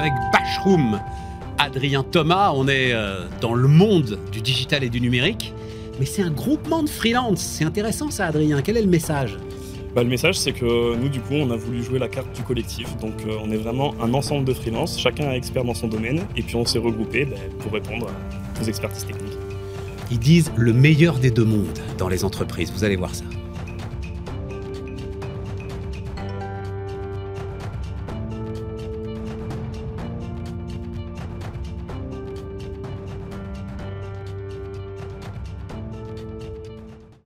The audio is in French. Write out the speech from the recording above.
avec Bashroom. Adrien Thomas, on est euh, dans le monde du digital et du numérique, mais c'est un groupement de freelance. C'est intéressant ça, Adrien. Quel est le message? Bah, le message, c'est que euh, nous, du coup, on a voulu jouer la carte du collectif. Donc, euh, on est vraiment un ensemble de freelance, chacun est expert dans son domaine, et puis on s'est regroupé bah, pour répondre aux expertises techniques. Ils disent le meilleur des deux mondes dans les entreprises. Vous allez voir ça.